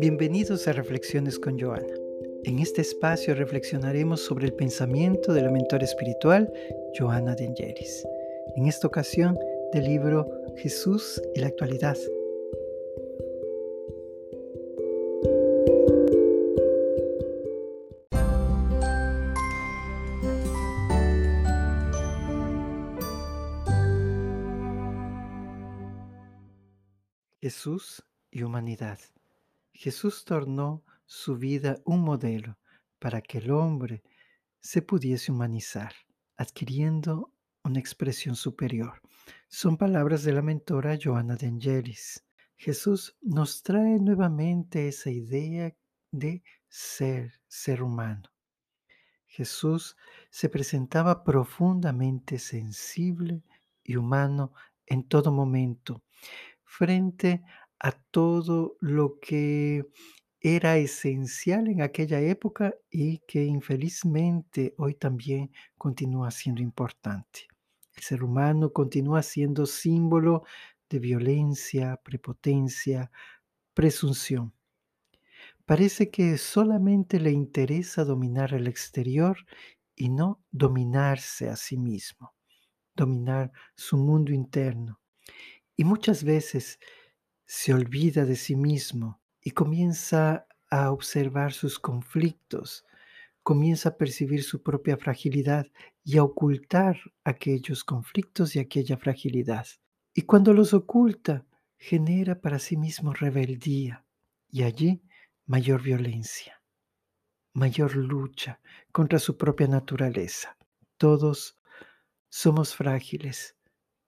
Bienvenidos a Reflexiones con Joana. En este espacio reflexionaremos sobre el pensamiento de la mentora espiritual Joana de Angelis. En esta ocasión, del libro Jesús y la actualidad. Jesús y humanidad. Jesús tornó su vida un modelo para que el hombre se pudiese humanizar, adquiriendo una expresión superior. Son palabras de la mentora Joana de Angelis. Jesús nos trae nuevamente esa idea de ser, ser humano. Jesús se presentaba profundamente sensible y humano en todo momento, frente a todo lo que era esencial en aquella época y que infelizmente hoy también continúa siendo importante. El ser humano continúa siendo símbolo de violencia, prepotencia, presunción. Parece que solamente le interesa dominar el exterior y no dominarse a sí mismo, dominar su mundo interno. Y muchas veces se olvida de sí mismo y comienza a observar sus conflictos, comienza a percibir su propia fragilidad y a ocultar aquellos conflictos y aquella fragilidad. Y cuando los oculta, genera para sí mismo rebeldía y allí mayor violencia, mayor lucha contra su propia naturaleza. Todos somos frágiles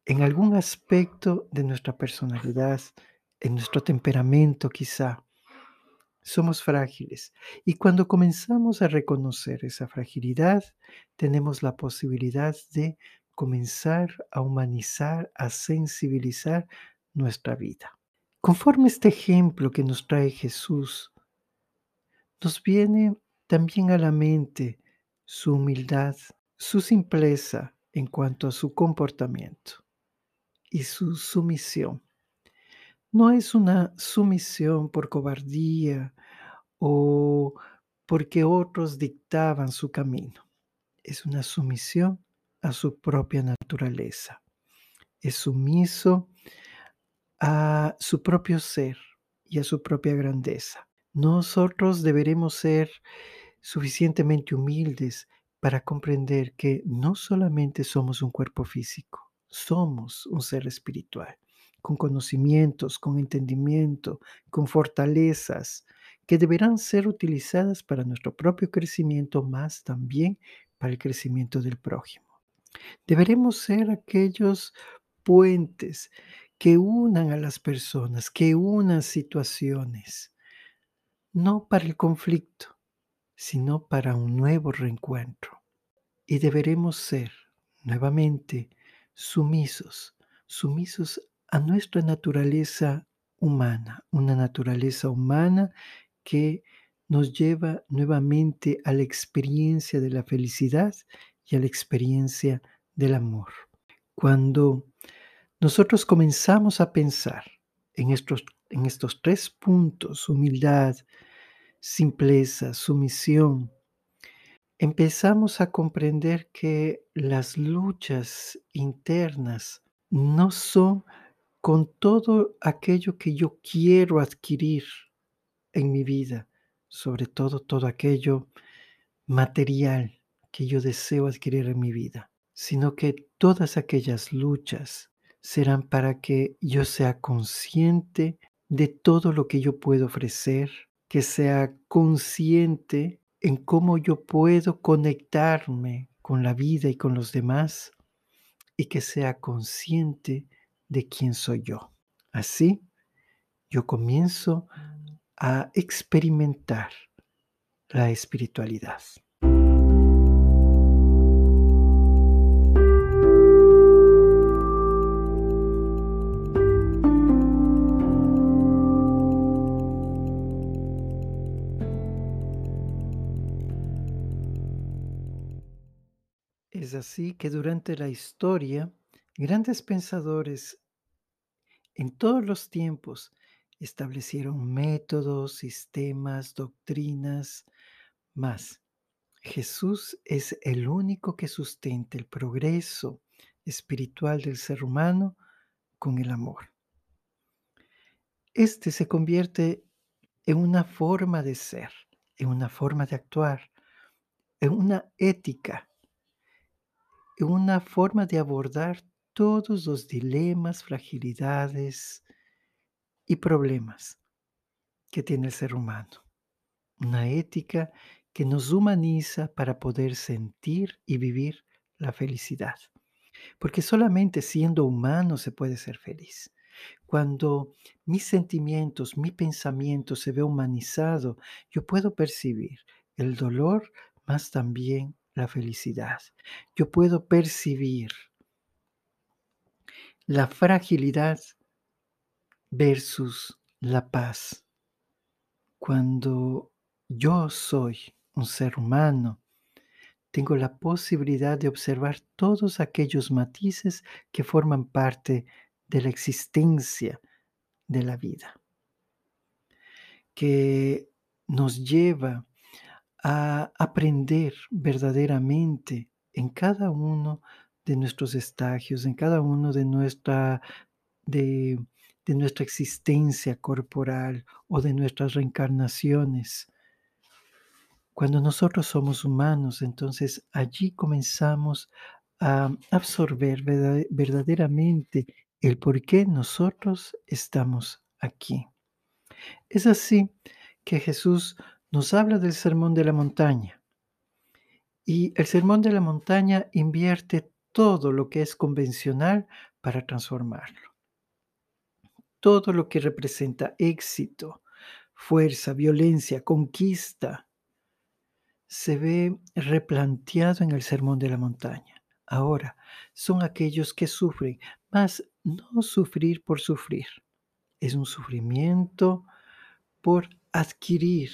en algún aspecto de nuestra personalidad, en nuestro temperamento quizá. Somos frágiles y cuando comenzamos a reconocer esa fragilidad, tenemos la posibilidad de comenzar a humanizar, a sensibilizar nuestra vida. Conforme este ejemplo que nos trae Jesús, nos viene también a la mente su humildad, su simpleza en cuanto a su comportamiento y su sumisión. No es una sumisión por cobardía o porque otros dictaban su camino. Es una sumisión a su propia naturaleza. Es sumiso a su propio ser y a su propia grandeza. Nosotros deberemos ser suficientemente humildes para comprender que no solamente somos un cuerpo físico, somos un ser espiritual con conocimientos, con entendimiento, con fortalezas que deberán ser utilizadas para nuestro propio crecimiento, más también para el crecimiento del prójimo. Deberemos ser aquellos puentes que unan a las personas, que unan situaciones, no para el conflicto, sino para un nuevo reencuentro. Y deberemos ser nuevamente sumisos, sumisos a nuestra naturaleza humana, una naturaleza humana que nos lleva nuevamente a la experiencia de la felicidad y a la experiencia del amor. Cuando nosotros comenzamos a pensar en estos, en estos tres puntos, humildad, simpleza, sumisión, empezamos a comprender que las luchas internas no son con todo aquello que yo quiero adquirir en mi vida, sobre todo todo aquello material que yo deseo adquirir en mi vida, sino que todas aquellas luchas serán para que yo sea consciente de todo lo que yo puedo ofrecer, que sea consciente en cómo yo puedo conectarme con la vida y con los demás y que sea consciente de quién soy yo. Así, yo comienzo a experimentar la espiritualidad. Es así que durante la historia, grandes pensadores en todos los tiempos establecieron métodos, sistemas, doctrinas, más. Jesús es el único que sustenta el progreso espiritual del ser humano con el amor. Este se convierte en una forma de ser, en una forma de actuar, en una ética, en una forma de abordar todos los dilemas, fragilidades y problemas que tiene el ser humano. Una ética que nos humaniza para poder sentir y vivir la felicidad. Porque solamente siendo humano se puede ser feliz. Cuando mis sentimientos, mi pensamiento se ve humanizado, yo puedo percibir el dolor, más también la felicidad. Yo puedo percibir la fragilidad versus la paz. Cuando yo soy un ser humano, tengo la posibilidad de observar todos aquellos matices que forman parte de la existencia de la vida, que nos lleva a aprender verdaderamente en cada uno de nuestros estagios, en cada uno de nuestra, de, de nuestra existencia corporal o de nuestras reencarnaciones. Cuando nosotros somos humanos, entonces allí comenzamos a absorber verdaderamente el por qué nosotros estamos aquí. Es así que Jesús nos habla del sermón de la montaña. Y el sermón de la montaña invierte todo lo que es convencional para transformarlo. Todo lo que representa éxito, fuerza, violencia, conquista, se ve replanteado en el sermón de la montaña. Ahora, son aquellos que sufren, mas no sufrir por sufrir. Es un sufrimiento por adquirir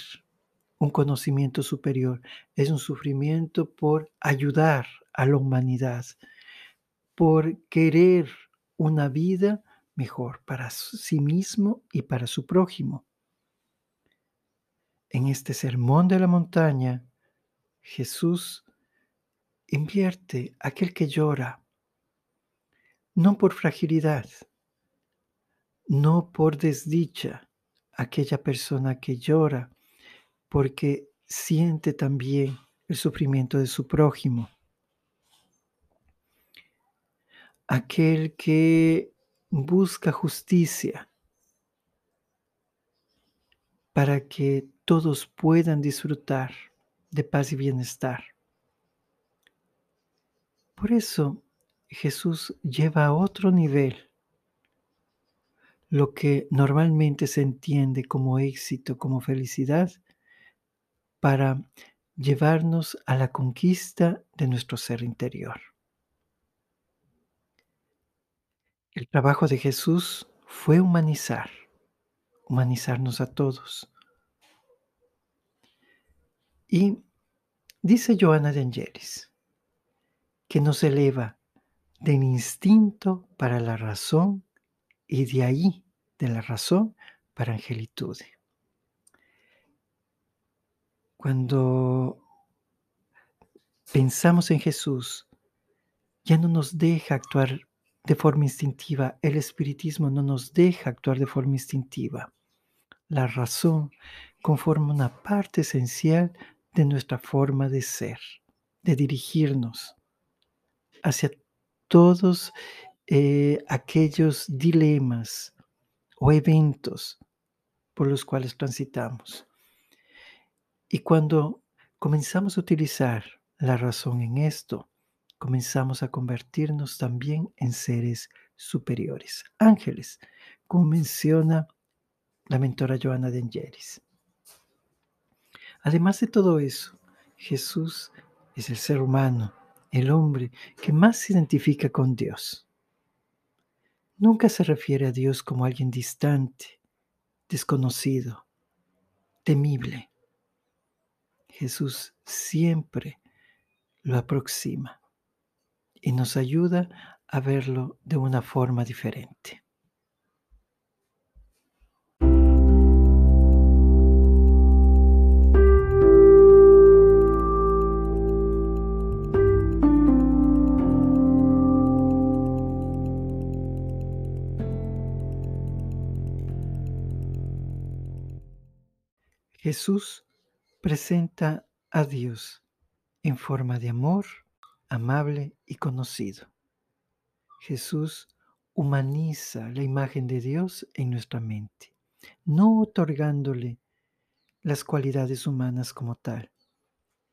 un conocimiento superior, es un sufrimiento por ayudar a la humanidad, por querer una vida mejor para sí mismo y para su prójimo. En este sermón de la montaña, Jesús invierte aquel que llora, no por fragilidad, no por desdicha, aquella persona que llora porque siente también el sufrimiento de su prójimo. Aquel que busca justicia para que todos puedan disfrutar de paz y bienestar. Por eso Jesús lleva a otro nivel lo que normalmente se entiende como éxito, como felicidad, para llevarnos a la conquista de nuestro ser interior. El trabajo de Jesús fue humanizar, humanizarnos a todos. Y dice Joana de Angelis que nos eleva del instinto para la razón y de ahí, de la razón, para angelitude. Cuando pensamos en Jesús, ya no nos deja actuar de forma instintiva. El espiritismo no nos deja actuar de forma instintiva. La razón conforma una parte esencial de nuestra forma de ser, de dirigirnos hacia todos eh, aquellos dilemas o eventos por los cuales transitamos. Y cuando comenzamos a utilizar la razón en esto, comenzamos a convertirnos también en seres superiores, ángeles, como menciona la mentora Joana de Angelis. Además de todo eso, Jesús es el ser humano, el hombre que más se identifica con Dios. Nunca se refiere a Dios como alguien distante, desconocido, temible. Jesús siempre lo aproxima y nos ayuda a verlo de una forma diferente. Jesús presenta a Dios en forma de amor amable y conocido. Jesús humaniza la imagen de Dios en nuestra mente, no otorgándole las cualidades humanas como tal,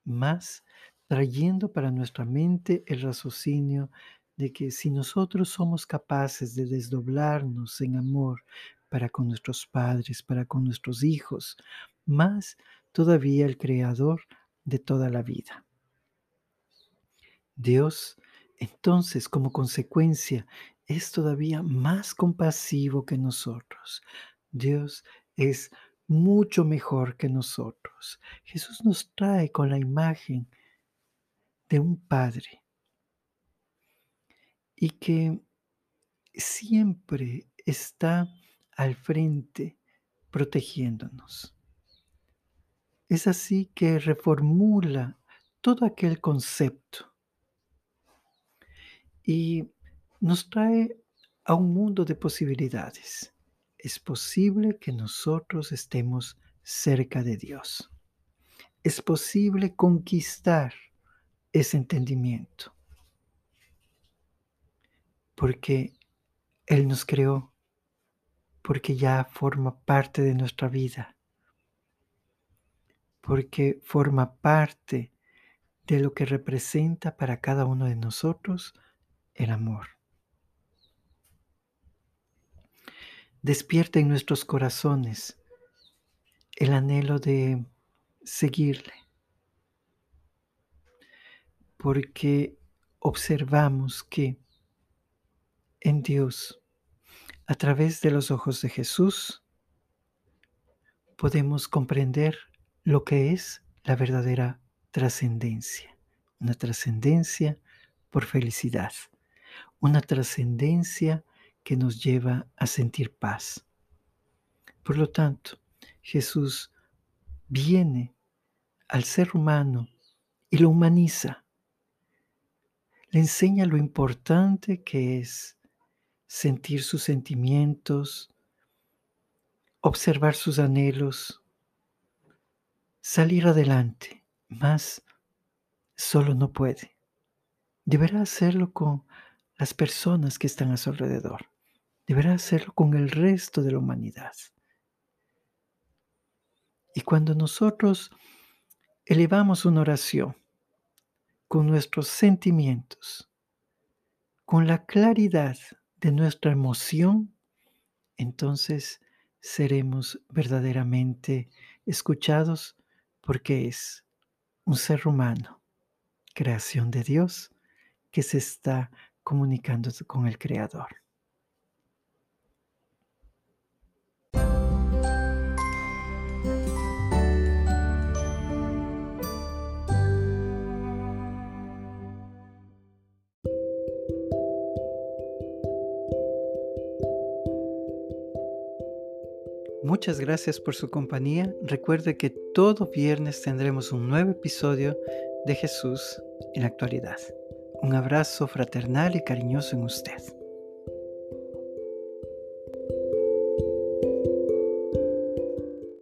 más trayendo para nuestra mente el raciocinio de que si nosotros somos capaces de desdoblarnos en amor para con nuestros padres, para con nuestros hijos, más todavía el Creador de toda la vida. Dios, entonces, como consecuencia, es todavía más compasivo que nosotros. Dios es mucho mejor que nosotros. Jesús nos trae con la imagen de un Padre y que siempre está al frente protegiéndonos. Es así que reformula todo aquel concepto y nos trae a un mundo de posibilidades. Es posible que nosotros estemos cerca de Dios. Es posible conquistar ese entendimiento. Porque Él nos creó, porque ya forma parte de nuestra vida, porque forma parte de lo que representa para cada uno de nosotros el amor. Despierta en nuestros corazones el anhelo de seguirle, porque observamos que en Dios, a través de los ojos de Jesús, podemos comprender lo que es la verdadera trascendencia, una trascendencia por felicidad, una trascendencia que nos lleva a sentir paz. Por lo tanto, Jesús viene al ser humano y lo humaniza. Le enseña lo importante que es sentir sus sentimientos, observar sus anhelos, salir adelante, más solo no puede. Deberá hacerlo con las personas que están a su alrededor. Deberá hacerlo con el resto de la humanidad. Y cuando nosotros elevamos una oración con nuestros sentimientos, con la claridad de nuestra emoción, entonces seremos verdaderamente escuchados porque es un ser humano, creación de Dios, que se está comunicando con el Creador. Muchas gracias por su compañía. Recuerde que todo viernes tendremos un nuevo episodio de Jesús en la actualidad. Un abrazo fraternal y cariñoso en usted.